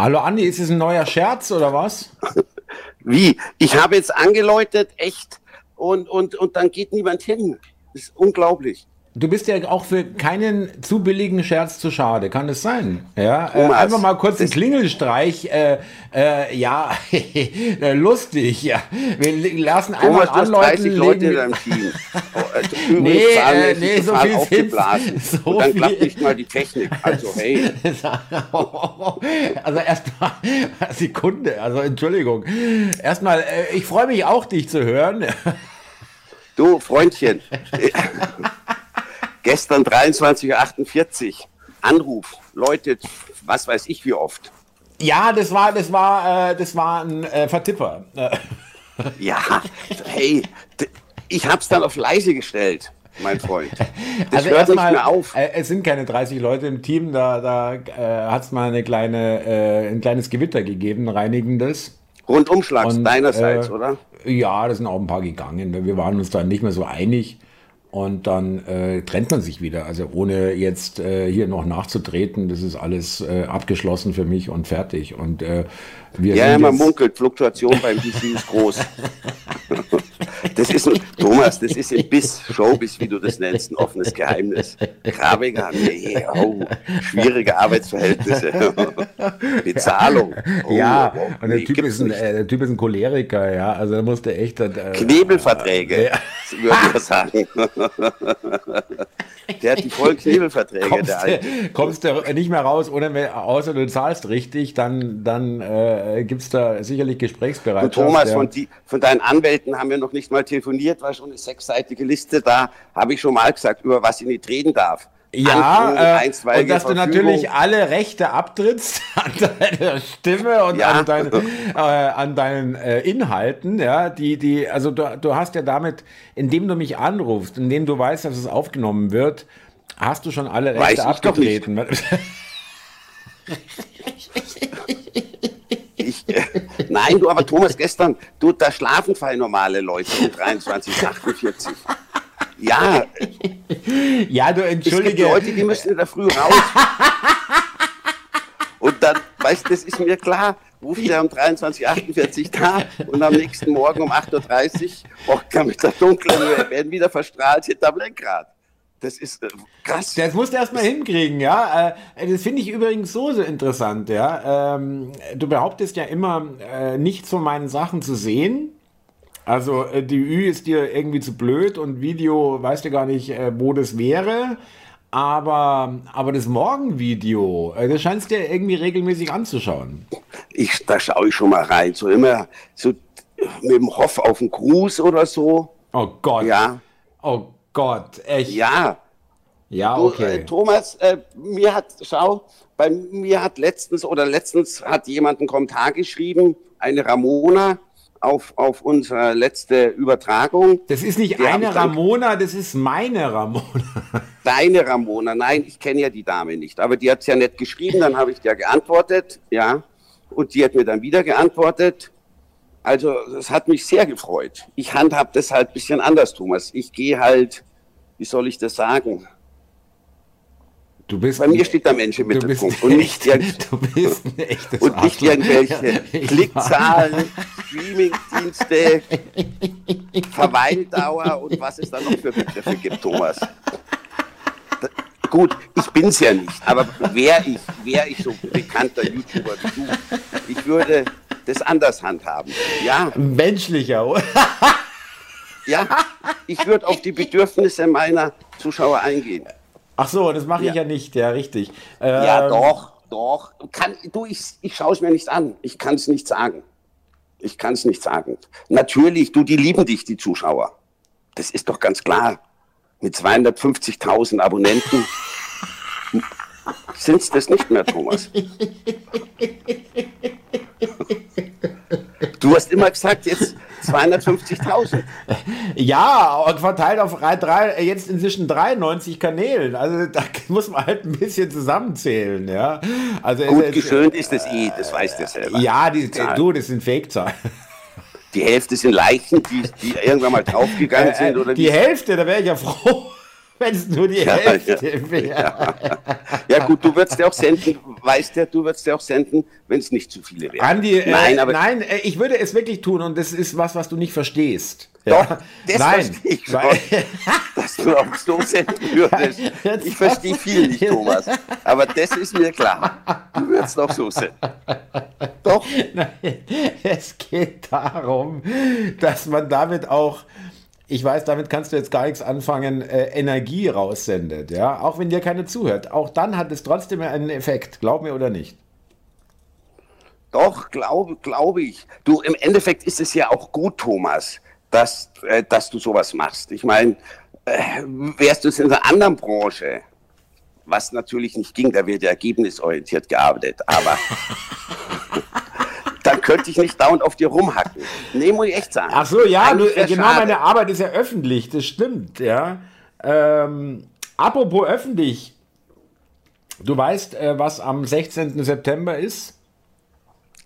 Hallo Andi, ist es ein neuer Scherz oder was? Wie? Ich habe jetzt angeläutet, echt, und, und, und dann geht niemand hin. Das ist unglaublich. Du bist ja auch für keinen zu billigen Scherz zu schade, kann es sein? Ja, äh, einfach mal kurz einen Klingelstreich. Äh, äh, ja, äh, lustig. Ja. Wir lassen einmal Thomas, anläuten. 30 Leute in deinem Team. Oh, also Nee, äh, nee, so viel aufgeblasen. so und dann viel- klappt nicht mal die Technik. Also hey, Also erstmal Sekunde, also Entschuldigung. Erstmal, äh, ich freue mich auch, dich zu hören. du Freundchen. Gestern 23.48 Uhr. Anruf. Leute, was weiß ich wie oft. Ja, das war, das war, äh, das war ein äh, Vertipper. Äh, Ja, hey, ich hab's dann auf leise gestellt, mein Freund. Das hört nicht erstmal, mehr auf. Äh, es sind keine 30 Leute im Team, da, da äh, hat es mal eine kleine, äh, ein kleines Gewitter gegeben, ein reinigendes. Rundumschlags Und, deinerseits, äh, oder? Ja, da sind auch ein paar gegangen. Wir waren uns dann nicht mehr so einig. Und dann äh, trennt man sich wieder. Also ohne jetzt äh, hier noch nachzutreten, das ist alles äh, abgeschlossen für mich und fertig. Und äh, wir Ja, man munkelt, Fluktuation beim DC ist groß. Das ist, ein, Thomas, das ist im Biss, Showbiz, wie du das nennst, ein offenes Geheimnis. Grabiger, nee, oh, schwierige Arbeitsverhältnisse. Bezahlung. Oh, Ja, oh, und der, nee, typ ist ein, äh, der Typ ist ein Choleriker, ja. Also da musste echt. Äh, Knebelverträge, Ja. würde ich sagen. Der hat die vollen Knebelverträge, kommst, der Alte. du, kommst du nicht mehr raus, ohne, außer du zahlst richtig, dann, dann äh, gibt es da sicherlich Gesprächsbereitschaft. Thomas, ja. von, die, von deinen Anwälten haben wir noch nicht mal telefoniert, war schon eine sechsseitige Liste da, habe ich schon mal gesagt, über was ich nicht reden darf. Ja, äh, und dass du natürlich alle Rechte abtrittst an deiner Stimme und Ja. an, dein, äh, an deinen äh, Inhalten, ja, die, die, also du, du hast ja damit, indem du mich anrufst, indem du weißt, dass es aufgenommen wird, hast du schon alle Weiß Rechte ich doch nicht. abgetreten. Ich, nein, du, aber Thomas, gestern, du, da schlafen zwei normale Leute um 23, 48. Ja, ja, du es gibt entschuldige. Leute, die müssen in der Früh raus. Und dann, weißt du, das ist mir klar, ruft er um 23.48 da und am nächsten Morgen um 8.30 Uhr hockt er mit der dunklen, wir werden wieder verstrahlt hinterm Lenkrad. Das ist äh, krass. Das musst du erstmal hinkriegen, ja. Äh, Das finde ich übrigens so, so interessant, ja. Ähm, Du behauptest ja immer, äh, nichts von meinen Sachen zu sehen. Also äh, die Ü ist dir irgendwie zu blöd und Video weißt du gar nicht, äh, wo das wäre. Aber, aber das Morgenvideo, äh, das scheinst du dir irgendwie regelmäßig anzuschauen. Ich, da schaue ich schon mal rein. So immer so mit dem Hoff auf den Gruß oder so. Oh Gott. Ja, Oh Gott, echt. ja. Ja, Du, okay. äh, Thomas, äh, mir hat, schau, bei mir hat letztens oder letztens hat jemand einen Kommentar geschrieben, eine Ramona auf, auf unsere letzte Übertragung. das ist nicht hab eine Ramona, das ist meine Ramona. Deine Ramona, nein, ich kenne ja die Dame nicht, aber die hat es ja nett geschrieben, dann habe ich dir geantwortet, ja, und die hat mir dann wieder geantwortet. Also, das hat mich sehr gefreut. Ich handhab das halt ein bisschen anders, Thomas. Ich gehe halt, wie soll ich das sagen? Du bist Bei mir steht der Mensch im Mittelpunkt und nicht, echt- irgend- du bist ein echtes und nicht irgendwelche Klickzahlen, Streamingdienste, Verweildauer und was es da noch für Begriffe gibt, Thomas. Da, gut, ich bin's ja nicht, aber wäre ich, wär ich so bekannter YouTuber wie du, ich würde das anders handhaben. Ja, Menschlicher, oder? Ja, ich würde auf die Bedürfnisse meiner Zuschauer eingehen. Ach so, das mache ich ja. Ja. nicht, ja, richtig. Ja, Ähm, doch, doch. Kann, du, ich, ich schaue es mir nicht an. Ich kann es nicht sagen. Ich kann es nicht sagen. Natürlich, du, die lieben dich, die Zuschauer. Das ist doch ganz klar. Mit 250.000 Abonnenten sind es das nicht mehr, Thomas. Du hast immer gesagt, jetzt 250.000. Ja, und verteilt auf drei, jetzt inzwischen 93 Kanälen. Also da muss man halt ein bisschen zusammenzählen, ja. Also Gut es- geschönt ist es eh, das weißt du selber. Ja, die, du, das sind Fake-Zahlen. Die Hälfte sind Leichen, die, die irgendwann mal draufgegangen Äh, sind. Oder die wie Hälfte, da wäre ich ja froh. Wenn es nur die Ja, Hälfte ja, wäre. ja. ja gut, du würdest ja auch senden, weißt ja, du würdest ja auch senden, wenn es nicht zu viele wären. Andi, äh, nein, aber nein, äh, ich würde es wirklich tun und das ist was, was du nicht verstehst. doch, das nein, ich schon, weil- dass du auch so senden würdest. Ich verstehe viel nicht, Thomas, aber das ist mir klar. Du würdest auch so senden. Doch, Nein, es geht darum, dass man damit auch, ich weiß, damit kannst du jetzt gar nichts anfangen, äh, Energie raussendet, ja, auch wenn dir keiner zuhört. Auch dann hat es trotzdem einen Effekt, glaub mir oder nicht. Doch, glaube, glaube ich. Du, im Endeffekt ist es ja auch gut, Thomas, dass, äh, dass du sowas machst. Ich meine, äh, wärst du es in einer anderen Branche, was natürlich nicht ging, da wird ja ergebnisorientiert gearbeitet, aber könnte ich nicht dauernd auf dir rumhacken. Nee, muss ich echt sagen. Ach so, ja, du, genau, schade. meine Arbeit ist ja öffentlich, das stimmt, ja. Ähm, apropos öffentlich, du weißt, äh, was am 16. September ist?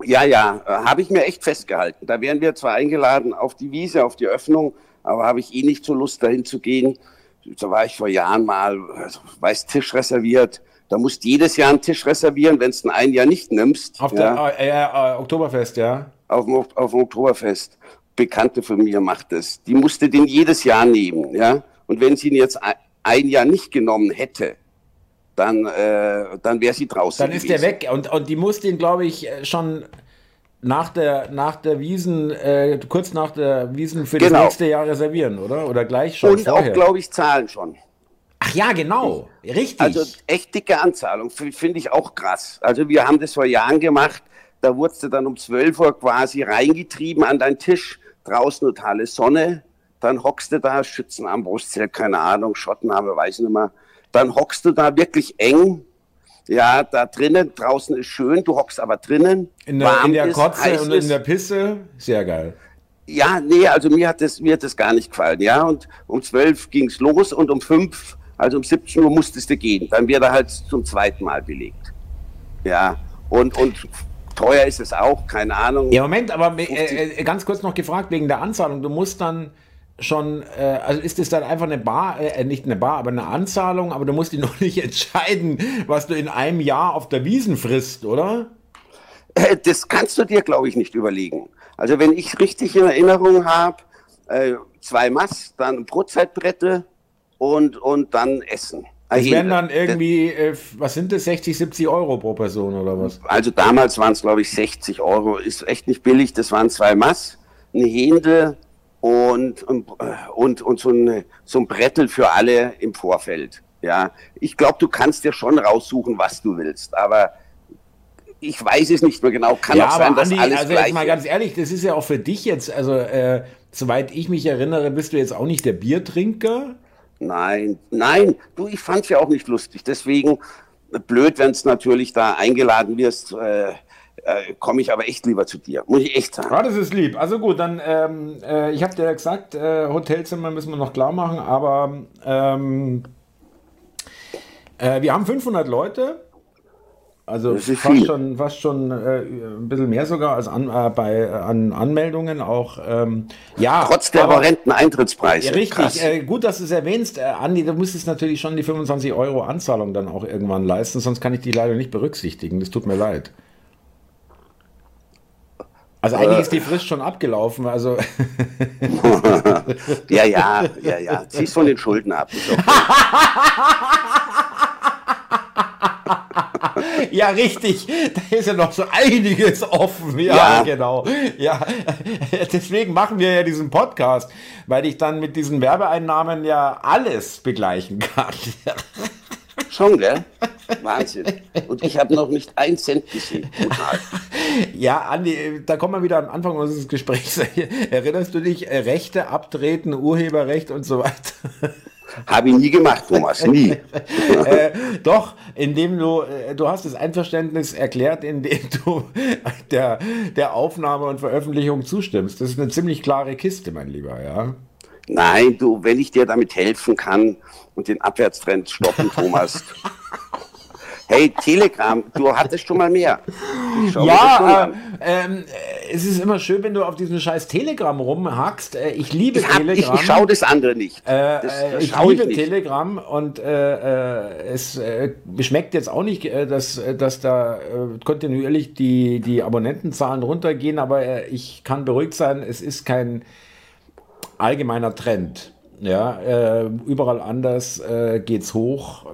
Ja, ja, äh, habe ich mir echt festgehalten. Da wären wir zwar eingeladen auf die Wiese, auf die Öffnung, aber habe ich eh nicht so Lust, dahin zu gehen. Da war ich vor Jahren mal, also, weiß, Tisch reserviert. Da musst du jedes Jahr einen Tisch reservieren, wenn du ihn ein Jahr nicht nimmst. Auf ja, der äh, äh, Oktoberfest, ja. auf, dem, auf dem Oktoberfest. Bekannte von mir macht das. Die musste den jedes Jahr nehmen, ja. Und wenn sie ihn jetzt ein, Jahr nicht genommen hätte, dann, äh, dann wäre sie draußen. Dann ist der gewesen. weg und, und die muss den, glaube ich, äh, schon nach der, nach der Wiesen, äh, kurz nach der Wiesen für das Genau. nächste Jahr reservieren, oder? Oder gleich schon Und auch, vorher? glaube ich, zahlen schon. Ach ja, genau, richtig. Also echt dicke Anzahlung, finde ich auch krass. Also wir haben das vor Jahren gemacht, da wurdest du dann um 12 Uhr quasi reingetrieben an deinen Tisch, draußen totale Sonne, dann hockst du da, Schützen am Brustzelt, keine Ahnung, Schottenhabe, weiß nicht mehr. Dann hockst du da wirklich eng, ja, da drinnen, draußen ist schön, du hockst aber drinnen, in der, in warm der ist, Kotze heiß und in der Pisse, sehr geil. Ja, nee, also mir hat das, mir hat das gar nicht gefallen, ja. Und um 12 ging's los und um 5, also um 17 Uhr musstest du gehen. Dann wird er halt zum zweiten Mal belegt. Ja, und, und teuer ist es auch, keine Ahnung. Ja, Moment, aber äh, äh, ganz kurz noch gefragt wegen der Anzahlung. Du musst dann schon, äh, also ist es dann einfach eine Bar, äh, nicht eine Bar, aber eine Anzahlung, aber du musst dich noch nicht entscheiden, was du in einem Jahr auf der Wiesen frisst, oder? Äh, Das kannst du dir, glaube ich, nicht überlegen. Also wenn ich richtig in Erinnerung habe, äh, zwei Mass, dann Brotzeitbrette und, und dann Essen. Das wären Also, dann irgendwie, äh, was sind das, 60, 70 Euro pro Person oder was? Also damals waren es, glaube ich, 60 Euro. Ist echt nicht billig. Das waren zwei Mass, eine Händel und, und, und, so, ein, so ein Brettel für alle im Vorfeld. Ja, ich glaube, du kannst dir schon raussuchen, was du willst, aber ich weiß es nicht mehr genau. Kann ja, auch aber sein, dass Andi, alles also gleich mal ganz ehrlich, das ist ja auch für dich jetzt, also äh, soweit ich mich erinnere, bist du jetzt auch nicht der Biertrinker. Nein, nein, du, ich fand's ja auch nicht lustig. Deswegen äh, blöd, wenn es natürlich da eingeladen wirst, äh, äh, komme ich aber echt lieber zu dir. Muss ich echt sagen. Ja, das ist lieb. Also gut, dann, ähm, äh, ich habe dir ja gesagt, äh, Hotelzimmer müssen wir noch klar machen, aber ähm, äh, wir haben 500 Leute. Also fast schon, fast schon äh, ein bisschen mehr sogar als an, äh, bei, äh, an Anmeldungen auch. Ähm, ja, Trotz der aber- horrenden Eintrittspreise. Ja, richtig, äh, gut, dass du es erwähnst. Äh, Andi, du müsstest natürlich schon die 25 Euro Anzahlung dann auch irgendwann leisten, sonst kann ich die leider nicht berücksichtigen. Das tut mir leid. Also eigentlich Äh. ist die Frist schon abgelaufen, also Ja, ja, ja, ja. Zieh's von den Schulden ab. Ja richtig, da ist ja noch so einiges offen. Ja, Ja. genau. Ja, deswegen machen wir ja diesen Podcast, weil ich dann mit diesen Werbeeinnahmen ja alles begleichen kann. Schon, gell? Wahnsinn. Und ich habe noch nicht einen Cent gesehen. Ja, Andi, da kommen wir wieder am Anfang unseres Gesprächs. Erinnerst du dich, äh, Rechte abtreten, Urheberrecht und so weiter? Habe ich nie gemacht, Thomas. Nie. äh, doch, indem du, äh, du hast das Einverständnis erklärt, indem du der, der Aufnahme und Veröffentlichung zustimmst. Das ist eine ziemlich klare Kiste, mein Lieber, ja. Nein, du, wenn ich dir damit helfen kann und den Abwärtstrend stoppen, Thomas. Hey, Telegram, du hattest schon mal mehr. Ich Ja, äh, ähm, es ist immer schön, wenn du auf diesem scheiß Telegram rumhackst. Äh, ich liebe Ich, hab, ich, Telegram. ich schaue das andere nicht. Äh, das, äh, das ich liebe nicht. Telegram und äh, äh, es äh, schmeckt jetzt auch nicht, äh, dass, äh, dass da äh, kontinuierlich die, die Abonnentenzahlen runtergehen, aber äh, ich kann beruhigt sein, es ist kein allgemeiner Trend. Ja, äh, überall anders äh, geht's hoch,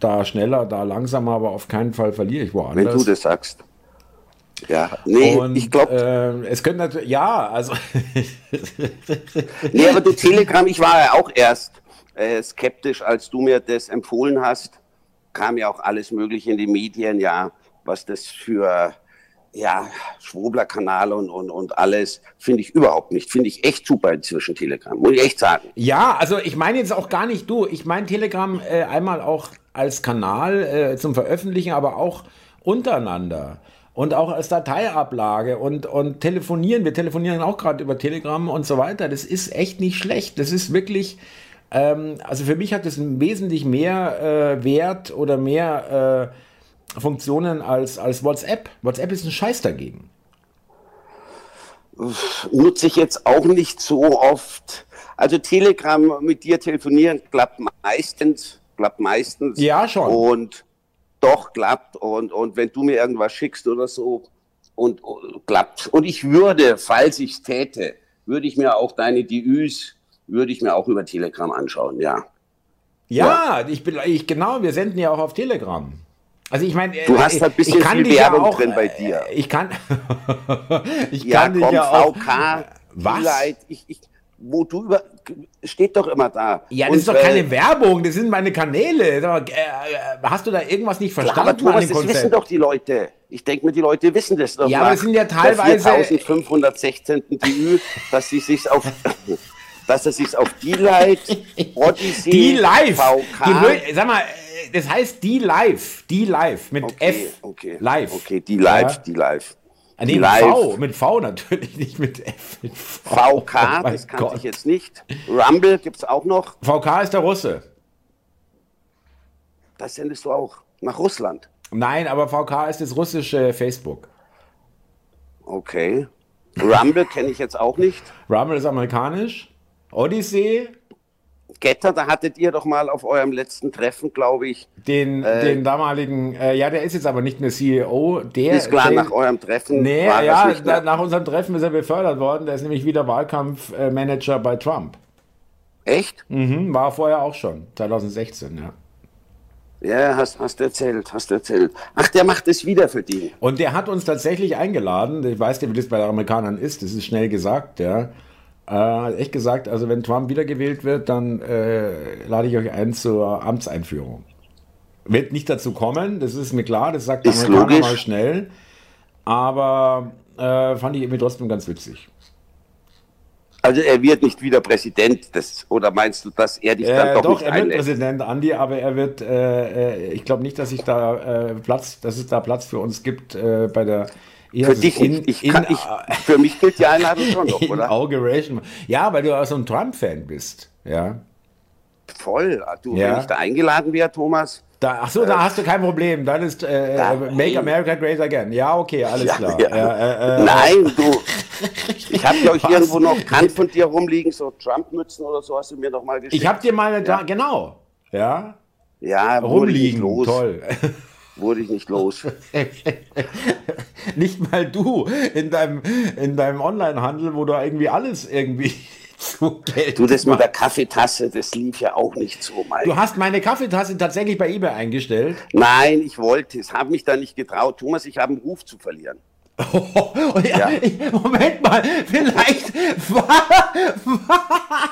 da schneller, da langsamer, aber auf keinen Fall verliere ich woanders. Wenn du das sagst. Ja, nee, Und, ich glaube, äh, es könnte natürlich, ja, also nee, aber du Telegram, ich war ja auch erst äh, skeptisch, als du mir das empfohlen hast. Kam ja auch alles Mögliche in die Medien, ja, was das für ja, Schwobler-Kanal und, und, und alles, finde ich überhaupt nicht. Finde ich echt super inzwischen Telegram, muss ich echt sagen. Ja, also ich meine jetzt auch gar nicht du. Ich meine Telegram äh, einmal auch als Kanal äh, zum Veröffentlichen, aber auch untereinander. Und auch als Dateiablage und, und telefonieren. Wir telefonieren auch gerade über Telegram und so weiter. Das ist echt nicht schlecht. Das ist wirklich, ähm, also für mich hat das wesentlich mehr äh, Wert oder mehr äh, Funktionen als, als WhatsApp. WhatsApp ist ein Scheiß dagegen. Nutze ich jetzt auch nicht so oft. Also Telegram mit dir telefonieren klappt meistens, klappt meistens. Ja, schon. Und doch klappt. Und, und wenn du mir irgendwas schickst oder so, und, und klappt. Und ich würde, falls ich es täte, würde ich mir auch deine DÜs, würde ich mir auch über Telegram anschauen, ja. Ja, ich bin, ich, genau, wir senden ja auch auf Telegram. Also ich meine, Du hast ein bisschen viel dich Werbung auch, drin bei äh, dir. Ich kann, ich Ja, kann dich komm, ja auch. VK, Was? Light, ich, ich, wo du über, steht doch immer da. Ja, das Und, ist doch äh, keine Werbung, das sind meine Kanäle. Äh, äh, hast du da irgendwas nicht Klar, verstanden aber Thomas, das wissen doch die Leute. Ich denke mir, die Leute wissen das doch. Ja, aber es sind ja teilweise- 4516. DÜ, dass sie sich auf, dass er sich auf die Light, Odyssey, Die live. VK, Die, sag mal, äh, das heißt die live, die live mit okay, F. okay, Live. okay, die live, Ja. die live. Ah, die nee, mit live. V, mit V natürlich, nicht mit F. Mit v. VK, Oh das kannte ich jetzt nicht. Rumble gibt's auch noch. VK ist der Russe. Das sendest du auch nach Russland. Nein, aber VK ist das russische Facebook. Okay. Rumble kenne ich jetzt auch nicht. Rumble ist amerikanisch. Odyssey, Getter, da hattet ihr doch mal auf eurem letzten Treffen, glaube ich, den, den damaligen, äh, ja, der ist jetzt aber nicht mehr CEO. Der ist klar, der- nach eurem Treffen Nee, war ja, das nicht mehr. nach unserem Treffen ist er befördert worden. Der ist nämlich wieder Wahlkampfmanager bei Trump. Echt? Mhm, war vorher auch schon, 2016, ja. Ja, hast, hast erzählt, hast erzählt. Ach, der macht es wieder für die. Und der hat uns tatsächlich eingeladen. Ich weiß nicht, wie das bei den Amerikanern ist. Das ist schnell gesagt, ja. Äh, echt gesagt, also wenn Trump wiedergewählt wird, dann äh, lade ich euch ein zur Amtseinführung. Wird nicht dazu kommen, das ist mir klar, das sagt der Ist Amerikaner logisch. mal schnell. Aber äh, fand ich irgendwie trotzdem ganz witzig. Also er wird nicht wieder Präsident, das, oder meinst du, dass er dich dann Äh, doch, doch, nicht er wird einlädt? Präsident, Andi, aber er wird, äh, äh, ich glaube nicht, dass ich da äh, Platz, dass es da Platz für uns gibt äh, bei der Für dich in, nicht. Ich in, kann, ich, für mich gilt die Einladung schon noch, oder? Inauguration. Ja, weil du auch so ein Trump-Fan bist. Ja. Voll. Du, Ja. wenn ich da eingeladen wäre, Thomas. Da, ach so, da hast du kein Problem. Dann ist äh, Da- Make America Great Again. Ja, okay, alles Ja, klar. ja. Ja, äh, äh, Nein, du. Ich habe, glaube ich, Was? irgendwo noch Kant von dir rumliegen, so Trump-Mützen oder so hast du mir noch mal geschickt. ich habe dir mal da, genau, ja, ja, rumliegen. los. Toll. Wurde ich nicht los. Nicht mal du in deinem, in deinem Online-Handel, wo du irgendwie alles irgendwie zu Geld Du, das mit der Kaffeetasse, das lief ja auch nicht so, mein. Du hast meine Kaffeetasse tatsächlich bei eBay eingestellt. Nein, ich wollte es, habe mich da nicht getraut. Thomas, ich habe einen Ruf zu verlieren. Oh, ja, Ja. ich, Moment mal, vielleicht war, war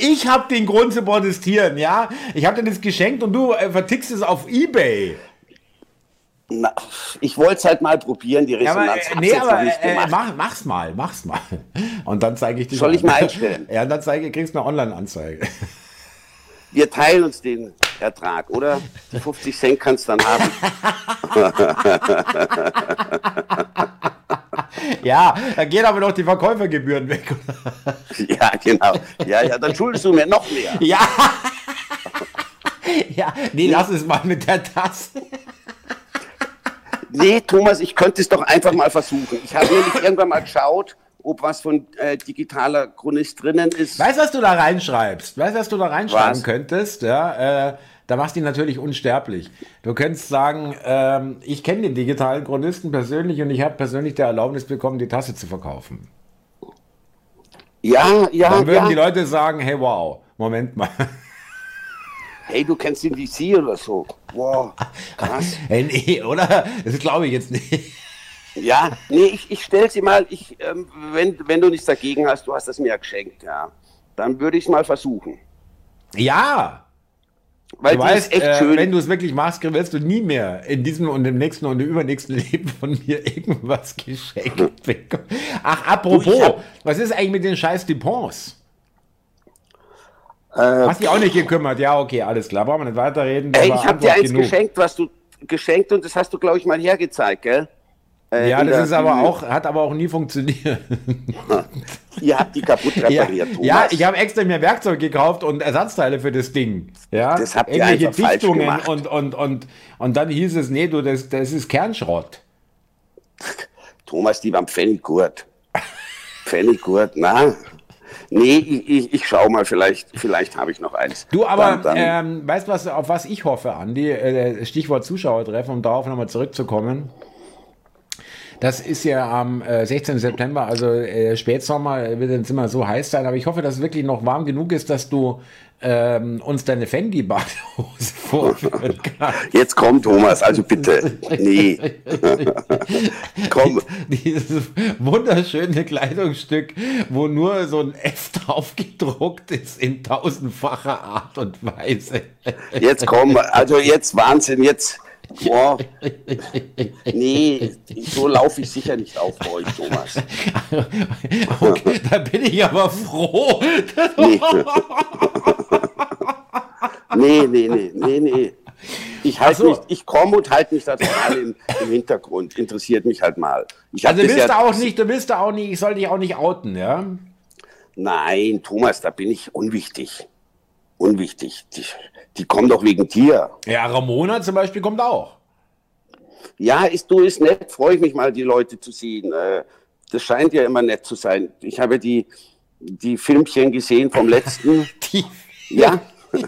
ich habe den Grund zu protestieren, ja? Ich habe dir das geschenkt und du äh, vertickst es auf eBay. Na, ich wollte es halt mal probieren, die Ja, aber, Resonanz äh, nee, aber äh, gemacht. mach, mach's mal, mach's mal. Und dann zeige ich dir. Soll ich mal einstellen? Ja, dann zeige, kriegst du eine Online-Anzeige. Wir teilen uns den Ertrag, oder? Die 50 Cent kannst du dann haben. Ja, da gehen aber noch die Verkäufergebühren weg. ja, genau. Ja, ja, dann schuldest du mir noch mehr. Ja. Ja, nee, lass es mal mit der Tasse. Nee, Thomas, ich könnte es doch einfach mal versuchen. Ich habe nämlich irgendwann mal geschaut, ob was von äh, digitaler Chronist drinnen ist. Weißt du, was du da reinschreibst? Weißt du, was du da reinschreiben Was? könntest? Ja, äh, da machst du ihn natürlich unsterblich. Du könntest sagen, ähm, ich kenne den digitalen Chronisten persönlich und ich habe persönlich die Erlaubnis bekommen, die Tasse zu verkaufen. Ja, ja, Dann würden ja. die Leute sagen, hey wow, Moment mal. Hey, du kennst den DC oder so. Wow, krass. Hey, nee, oder? Das glaube ich jetzt nicht. Ja, nee, ich, ich stell sie mal, ich, ähm, wenn, wenn du nichts dagegen hast, du hast das mir ja geschenkt, ja. Dann würde ich es mal versuchen. Ja, Weil du die weißt, ist echt äh, schön. wenn du es wirklich machst, wirst du nie mehr in diesem und im nächsten und im übernächsten Leben von mir irgendwas geschenkt bekommen. Ach, apropos, Du, hab- was ist eigentlich mit den scheiß Dupons? äh, Hast dich auch nicht gekümmert? Ja, okay, alles klar. Brauchen wir nicht weiterreden. ey, ich habe dir eins genug. geschenkt, was du geschenkt und das hast du, glaube ich, mal hergezeigt, gell? Äh, Ja, das ist aber auch, hat aber auch nie funktioniert. Ihr habt die kaputt Ja, repariert, Thomas. ja ich habe extra mir Werkzeug gekauft und Ersatzteile für das Ding. Ja, Das habt ihr einfach falsch Dichtungen gemacht. und, und, und, und dann hieß es, nee, du, das, das ist Kernschrott. Thomas, die waren Pfenniggurt. Pfenniggurt, na. Nee, ich, ich, ich schau mal, vielleicht, vielleicht habe ich noch eins. Du, aber Dann, dann, ähm, weißt du, was, auf was ich hoffe, Andi? Äh, Stichwort Zuschauertreffen, um darauf nochmal zurückzukommen. Das ist ja am äh, 16. September, also äh, Spätsommer, wird jetzt immer so heiß sein, aber ich hoffe, dass es wirklich noch warm genug ist, dass du ähm, uns deine Fendi-Badehose vorführen kannst. Jetzt komm, Thomas, also bitte. Nee. komm. Dieses wunderschöne Kleidungsstück, wo nur so ein F drauf gedruckt ist in tausendfacher Art und Weise. Jetzt komm, also jetzt Wahnsinn, jetzt. Boah. Nee, so laufe ich sicher nicht auf bei euch, Thomas. Okay, da bin ich aber froh. Nee. Nee, nee, nee, nee, nee. Ich halt so. mich, ich komme und halte mich da total im, im Hintergrund. Interessiert mich halt mal. Ich Also das willst du ja- auch nicht, du willst du auch nicht, ich soll dich auch nicht outen, ja? Nein, Thomas, da bin ich unwichtig. Unwichtig. Die, die kommen doch wegen dir. Ja, Ramona zum Beispiel kommt auch. Ja, ist du ist nett, freue ich mich mal, die Leute zu sehen. Äh, Das scheint ja immer nett zu sein. Ich habe die, die Filmchen gesehen vom letzten. Die, Ja.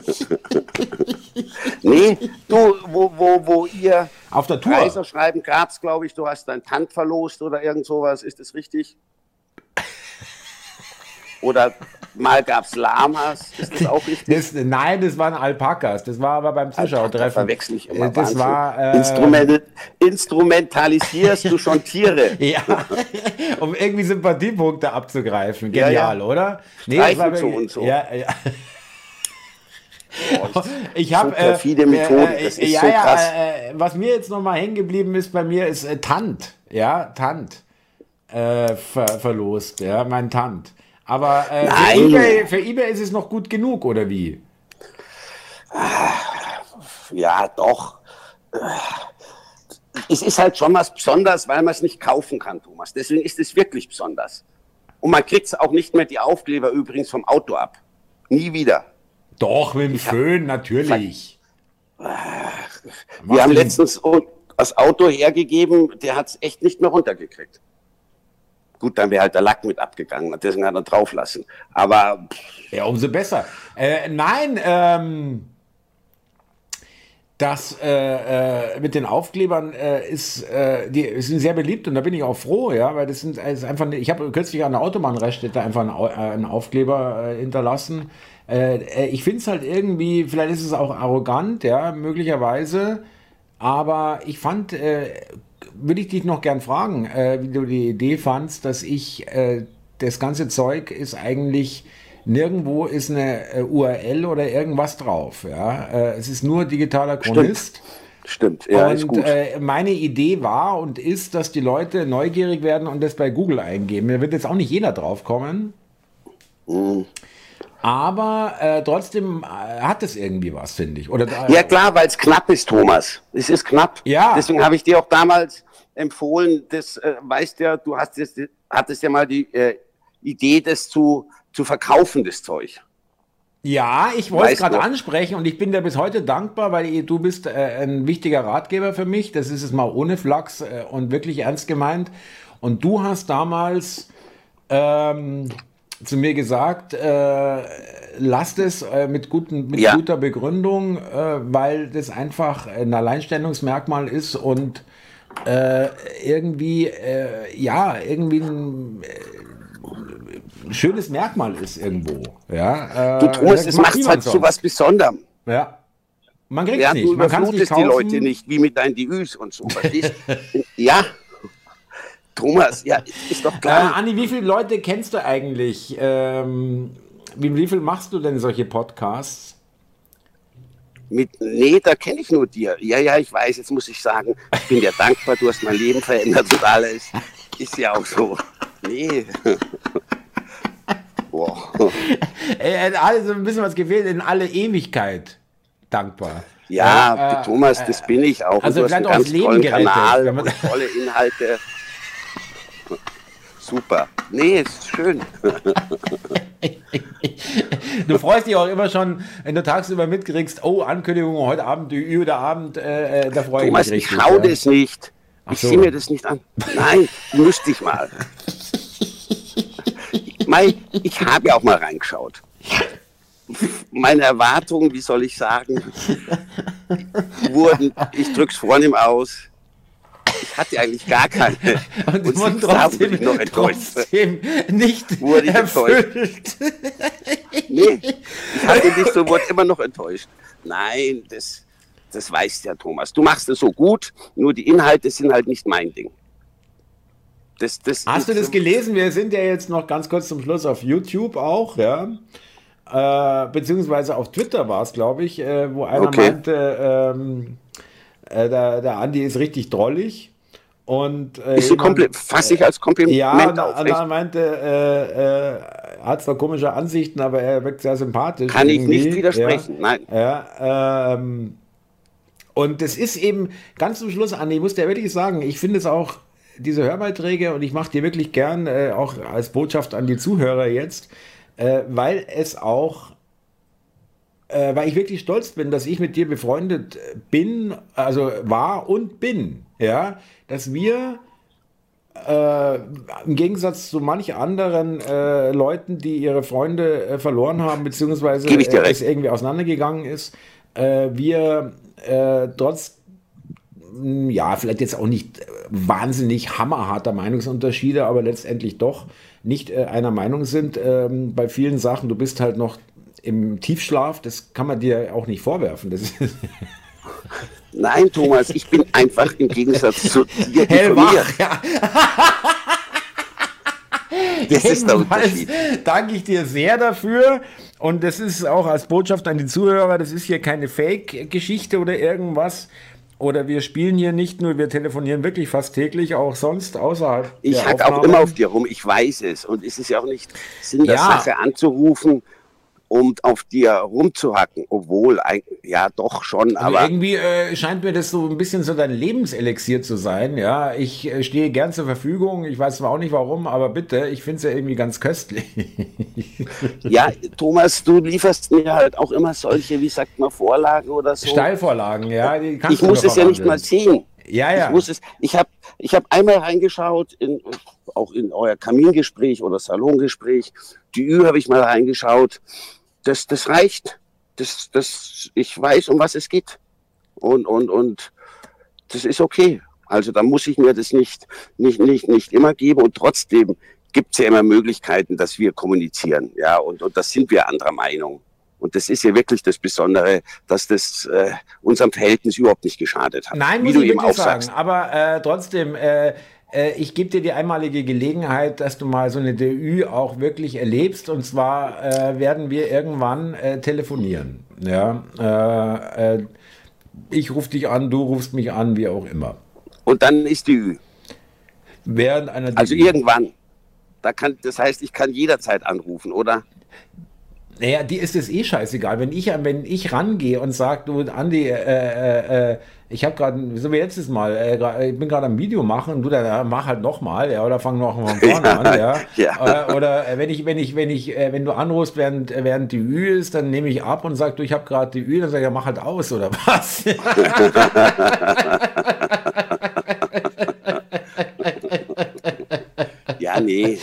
nee, du, wo, wo, wo ihr auf der Tour. Preise schreiben gab es, glaube ich, du hast dein Tant verlost oder irgend sowas, ist das richtig? Oder mal gab es Lamas, ist das auch richtig? Das, nein, das waren Alpakas. Das war aber beim Zuschauertreffen. verwechsel ich immer. Äh, Das Wahnsinn. war. Äh, Instrument, instrumentalisierst du schon Tiere? Ja, um irgendwie Sympathiepunkte abzugreifen. Ja, Genial, ja. oder? Nee, Streifen das war so und so. Ja, ja. Boah, Ich habe So perfide Methoden, das ist ja, so ja, krass. Äh, was mir jetzt nochmal hängen geblieben ist bei mir ist äh, Tant, ja, Tant äh, ver verlost, ja, mein Tant. Aber äh, für, eBay, für eBay ist es noch gut genug oder wie? Ja, doch. Es ist halt schon was Besonderes, weil man es nicht kaufen kann, Thomas. Deswegen ist es wirklich besonders. Und man kriegt auch nicht mehr die Aufkleber übrigens vom Auto ab. Nie wieder. Doch mit dem Föhn natürlich. Wir haben letztens das Auto hergegeben, der hat es echt nicht mehr runtergekriegt. Gut, dann wäre halt der Lack mit abgegangen und deswegen hat er drauf lassen. Aber Ja, umso besser. Äh, nein, ähm, das äh, äh, mit den Aufklebern äh, ist, äh, die sind sehr beliebt und da bin ich auch froh, ja, weil das sind das einfach. Ich habe kürzlich an der Autobahnraststätte einfach einen, äh, einen Aufkleber äh, hinterlassen. Ich finde es halt irgendwie, vielleicht ist es auch arrogant, ja, möglicherweise. Aber ich fand, würde ich dich noch gern fragen, äh, wie du die Idee fandst, dass ich äh, das ganze Zeug ist eigentlich nirgendwo ist eine äh, URL oder irgendwas drauf. Ja? Äh, es ist nur digitaler Chronist. stimmt, ja, ist und gut. äh, meine Idee war und ist, dass die Leute neugierig werden und das bei Google eingeben. Da wird jetzt auch nicht jeder drauf kommen. Mhm. Aber äh, trotzdem äh, hat es irgendwie was, finde ich. Oder, Ja klar, weil es knapp ist, Thomas. Es ist knapp. Ja. Deswegen habe ich dir auch damals empfohlen, das äh, weißt ja, du hast jetzt, hattest ja mal die äh, Idee, das zu, zu verkaufen, das Zeug. Ja, ich wollte es gerade ansprechen und ich bin dir bis heute dankbar, weil du bist äh, ein wichtiger Ratgeber für mich. Das ist es mal ohne Flachs äh, und wirklich ernst gemeint. Und du hast damals ähm, zu mir gesagt, äh, lasst es äh, mit, guten, mit ja. guter Begründung, äh, weil das einfach ein Alleinstellungsmerkmal ist und äh, irgendwie, ja, irgendwie ein schönes Merkmal ist irgendwo. Ja, äh, du tust, es macht halt zu was Besonderem. Ja. Man kriegt es nicht. Du man kann es die Leute nicht, wie mit deinen Diüs und so. ja. Thomas, ja, ist doch klar. Äh, Anni, wie viele Leute kennst du eigentlich? Ähm, wie, wie viel machst du denn solche Podcasts? Mit, nee, da kenne ich nur dir. Ja, ja, ich weiß, jetzt muss ich sagen, ich bin dir dankbar, du hast mein Leben verändert und alles. Ist ja auch so. Nee. Boah. Also ein bisschen was gefehlt in alle Ewigkeit. Dankbar. Ja, äh, Thomas, äh, das bin ich auch. Also und du hast einen ganz tollen gerettet, Kanal tolle Inhalte. Super. Nee, ist schön. du freust dich auch immer schon, wenn du tagsüber mitkriegst, oh, Ankündigung heute Abend, über Abend, äh, äh, da freue ich mich richtig. ich schau ja. das nicht. Ich so. sehe mir das nicht an. Nein, müsste ich mal. Mai, ich habe ja auch mal reingeschaut. Meine Erwartungen, wie soll ich sagen, wurden, ich drück's vornehm aus, ich hatte eigentlich gar keine. Und, und wurden trotzdem, noch trotzdem nicht wurde ich erfüllt. nee, ich hatte nicht so, wurde immer noch enttäuscht. Nein, das, das weißt ja, Thomas. Du machst es so gut, nur die Inhalte sind halt nicht mein Ding. Das, das Hast du das gelesen? Wir sind ja jetzt noch ganz kurz zum Schluss auf YouTube auch, ja. Äh, beziehungsweise auf Twitter war es, glaube ich, äh, wo einer okay. meinte, ähm, äh, der, der Andi ist richtig drollig. Und, äh, ist so komplett, fasse ich als Kompliment ja, auf. Ja, meinte, äh, er hat zwar komische Ansichten, aber er wirkt sehr sympathisch. Kann irgendwie. ich nicht widersprechen, ja, nein. Ja, ähm, und das ist eben ganz zum Schluss, Andi, ich muss dir wirklich sagen, ich finde es auch diese Hörbeiträge und ich mache die wirklich gern, äh, auch als Botschaft an die Zuhörer jetzt, äh, weil es auch, äh, weil ich wirklich stolz bin, dass ich mit dir befreundet bin, also war und bin, ja, dass wir äh, im Gegensatz zu manch anderen äh, Leuten, die ihre Freunde äh, verloren haben, beziehungsweise es irgendwie auseinandergegangen ist, wir trotz ja, vielleicht jetzt auch nicht äh, wahnsinnig hammerharter Meinungsunterschiede, aber letztendlich doch nicht äh, einer Meinung sind ähm, bei vielen Sachen. Du bist halt noch im Tiefschlaf, das kann man dir auch nicht vorwerfen. Das ist Nein, Thomas, ich bin einfach im Gegensatz zu dir Hellwach, ja. Das ist der Unterschied. danke ich dir sehr dafür. Und das ist auch als Botschaft an die Zuhörer, das ist hier keine Fake-Geschichte oder irgendwas. Oder wir spielen hier nicht nur, wir telefonieren wirklich fast täglich, auch sonst außerhalb. Ich hack auch immer auf dir rum, ich weiß es. Und es ist ja auch nicht Sinn der ja. Sache anzurufen um auf dir rumzuhacken, obwohl, ja doch schon, also aber... irgendwie äh, scheint mir das so ein bisschen so dein Lebenselixier zu sein, ja. Ich äh, stehe gern zur Verfügung, ich weiß zwar auch nicht warum, aber bitte, ich finde es ja irgendwie ganz köstlich. ja, Thomas, du lieferst mir halt auch immer solche, wie sagt man, Vorlagen oder so. Steilvorlagen, ja. ich muss es ja nicht mal sehen. Ja, ja. Ich, muss es, ich habe ich hab einmal reingeschaut, in, auch in euer Kamingespräch oder Salongespräch. Die Ü habe ich mal reingeschaut das, das reicht. Das, das, ich weiß, um was es geht. Und, und, und das ist okay. Also da muss ich mir das nicht, nicht, nicht, nicht immer geben. Und trotzdem gibt es ja immer Möglichkeiten, dass wir kommunizieren. Ja, und, und das sind wir anderer Meinung. Und das ist ja wirklich das Besondere, dass das äh, unserem Verhältnis überhaupt nicht geschadet hat. Nein, muss ich wirklich sagen. Sagst. Aber äh, trotzdem, äh, äh, ich gebe dir die einmalige Gelegenheit, dass du mal so eine DÜ auch wirklich erlebst. Und zwar äh, werden wir irgendwann äh, telefonieren. Ja, ich rufe dich an, du rufst mich an, wie auch immer. Und dann ist die Ü. Während einer also irgendwann. Da kann, das heißt, ich kann jederzeit anrufen, oder? Naja, die ist es eh scheißegal. Wenn ich, wenn ich rangehe und sage, du, Andi, äh, äh, äh ich habe gerade, so wie letztes Mal, äh, ich bin gerade am Video machen und du dann mach halt nochmal, ja, oder fang noch mal vorne ja, an, ja. ja. Oder, oder äh, wenn ich, wenn ich, wenn ich, äh, wenn du anrufst, während, während die Ü ist, dann nehme ich ab und sag, du, ich habe gerade die Ü, dann sag ich, ja, mach halt aus, oder was? ja, nee.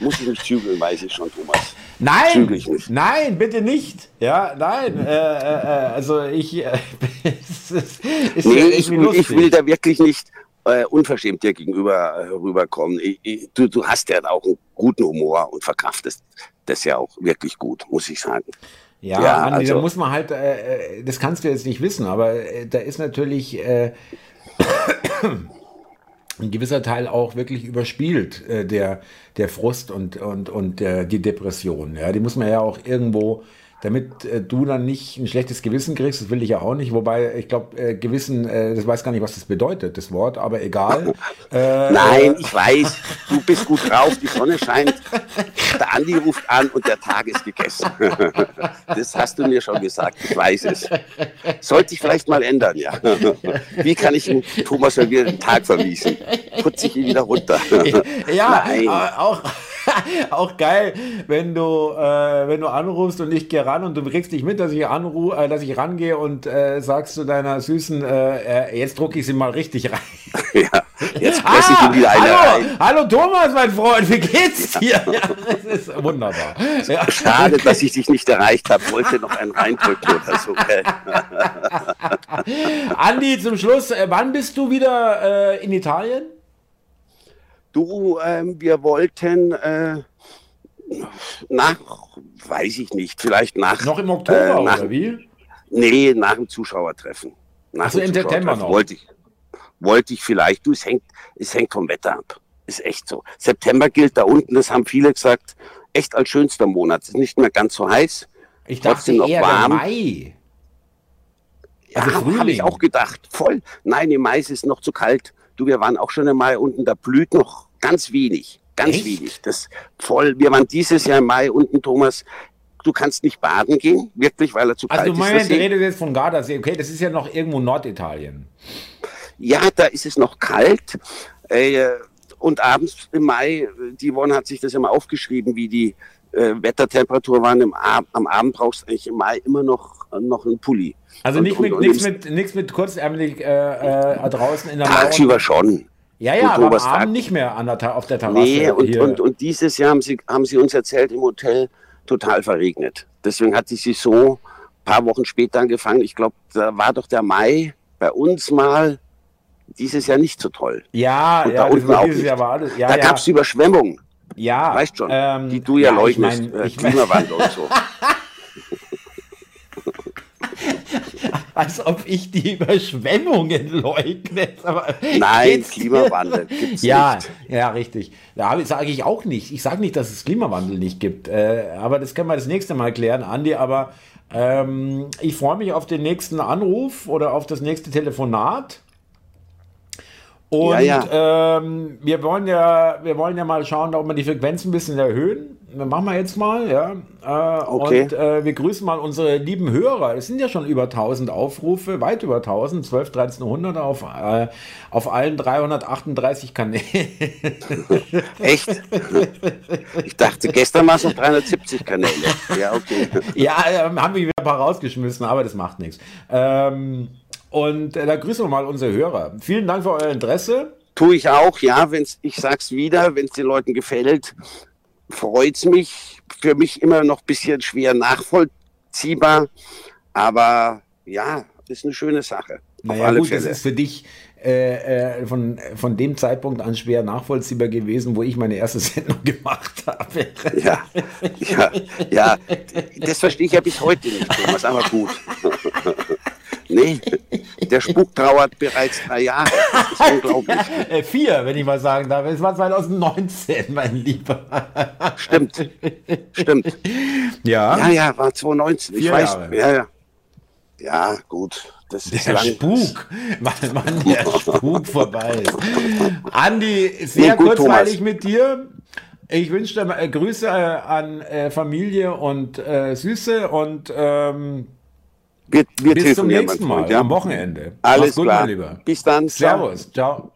Muss ich nicht zügeln, weiß ich schon, Thomas. Nein, nein, bitte nicht. Ja, nein. Äh, äh, äh also ich, äh, es ist, ist nee, ich, ich, will da wirklich nicht äh, unverschämt dir gegenüber äh, rüberkommen. Ich, ich, du, du hast ja auch einen guten Humor und verkraftest das ja auch wirklich gut, muss ich sagen. Ja, ja Andi, also, da muss man halt, das kannst du jetzt nicht wissen, aber da ist natürlich ein gewisser Teil auch wirklich überspielt, äh, der, der Frust und, und, und der, die Depression. Ja, die muss man ja auch irgendwo damit äh, du dann nicht ein schlechtes Gewissen kriegst, das will ich ja auch nicht, wobei ich glaube, äh, Gewissen, äh, das weiß gar nicht, was das bedeutet, das Wort, aber egal. Äh, Nein, ich weiß, du bist gut drauf, die Sonne scheint, der Andi ruft an und der Tag ist gegessen. das hast du mir schon gesagt, ich weiß es. Sollte ich vielleicht mal ändern, ja. Wie kann ich Thomas mal wieder den Tag vermiesen? Putze ich ihn wieder runter. ja, Nein. auch auch geil, wenn du, äh, wenn du anrufst und ich gehe ran und du kriegst nicht mit, dass ich anrufe, äh, dass ich rangehe und äh, sagst zu deiner süßen, äh, äh, jetzt drucke ich sie mal richtig rein. ja, jetzt presse ich ihn wieder eine hallo, rein. Hallo Thomas, mein Freund, wie geht's dir? Ja, das ist wunderbar. Ja. Schade, dass ich dich nicht erreicht habe. Wollte noch einen reindrücken oder so. Okay. Andi, zum Schluss, äh, wann bist du wieder in Italien? Du, äh, wir wollten äh, nach, weiß ich nicht, vielleicht nach. Noch im Oktober äh, nach, oder wie? Nee, nach dem Zuschauertreffen. Nach also im September noch. Wollte ich, wollte ich vielleicht. Du, es hängt, es hängt vom Wetter ab. Ist echt so. September gilt da unten, das haben viele gesagt, echt als schönster Monat. Es ist nicht mehr ganz so heiß. Ich dachte noch eher warm. Mai. Also ja, habe ich auch gedacht. Voll. Nein, im Mai ist es noch zu kalt. Du, wir waren auch schon im Mai unten, da blüht noch ganz wenig. Ganz Echt? wenig. Das voll. Wir waren dieses Jahr im Mai unten, Thomas. Du kannst nicht baden gehen, wirklich, weil er zu also kalt ist. Also du redest jetzt von Gardasee. Okay, das ist ja noch irgendwo Norditalien. Ja, da ist es noch kalt. Äh, und abends im Mai, die Yvonne hat sich das immer aufgeschrieben, wie die äh, Wettertemperatur waren. Im Ab am Abend brauchst du eigentlich im Mai immer noch, noch einen Pulli. Also nicht mit, nichts mit, nichts mit kurzärmelig äh, äh, draußen in der Tagsüber schon. Ja, ja, aber am Abend nicht mehr an der, auf der Terrasse. Nee, und, und, und, dieses Jahr haben sie, haben sie uns erzählt, im Hotel total verregnet. Deswegen hat sie sich so ein paar Wochen später angefangen. Ich glaube, da war doch der Mai bei uns mal dieses Jahr nicht so toll. Ja, und ja, da unten auch nicht. Jahr alles, ja, da ja. gab es Überschwemmungen. Ja. Weißt schon, ähm, die du ja, ja leugnest, ich mein, ich Klimawandel und so. als ob ich die Überschwemmungen leugne. Aber Nein, Klimawandel gibt's ja, nicht. Ja, richtig. Da sage ich auch nicht. Ich sage nicht, dass es Klimawandel nicht gibt. Äh, aber das können wir das nächste Mal klären, Andi. Aber ähm, ich freue mich auf den nächsten Anruf oder auf das nächste Telefonat. Und ja, ja. Ähm, wir, wollen ja, wir wollen ja mal schauen, ob wir die Frequenz ein bisschen erhöhen. Das machen wir jetzt mal, ja. Äh, okay. Und äh, wir grüßen mal unsere lieben Hörer. Es sind ja schon über 1000 Aufrufe, weit über 1000, 12, 1300 auf, äh, auf allen 338 Kanälen. Echt? Ich dachte, gestern war es noch 370 Kanäle. Ja, okay. Ja, ähm, haben wir wieder ein paar rausgeschmissen, aber das macht nichts. Ähm, und äh, da grüßen wir mal unsere Hörer. Vielen Dank für euer Interesse. Tue ich auch, ja, wenn's, ich sag's wieder, wenn es den Leuten gefällt, freut es mich. Für mich immer noch ein bisschen schwer nachvollziehbar, aber ja, ist eine schöne Sache. Naja, gut, Fälle. das ist für dich äh, äh, von, von dem Zeitpunkt an schwer nachvollziehbar gewesen, wo ich meine erste Sendung gemacht habe. Ja, ja, ja das verstehe ich ja bis heute nicht, Thomas, aber gut. Nee, der Spuk trauert bereits drei Jahre. Das ist unglaublich. Äh, vier, wenn ich mal sagen darf. Es war 2019, mein Lieber. Stimmt. Stimmt. Ja. Ja, ja, war 2019. Ich weiß. Jahre. Ja, ja. Ja, gut. Das ist der lang. Spuk. Mann, Mann, der Spuk vorbei ist. Andi, sehr nee, gut, kurzweilig Thomas. mit dir. Ich wünsche dir äh, Grüße äh, an äh, Familie und Süße und ähm, Wir, wir bis zum nächsten Mal ja. am Wochenende. Alles Mach's gut, klar. Lieber. Bis dann. Ciao. Servus. Ciao.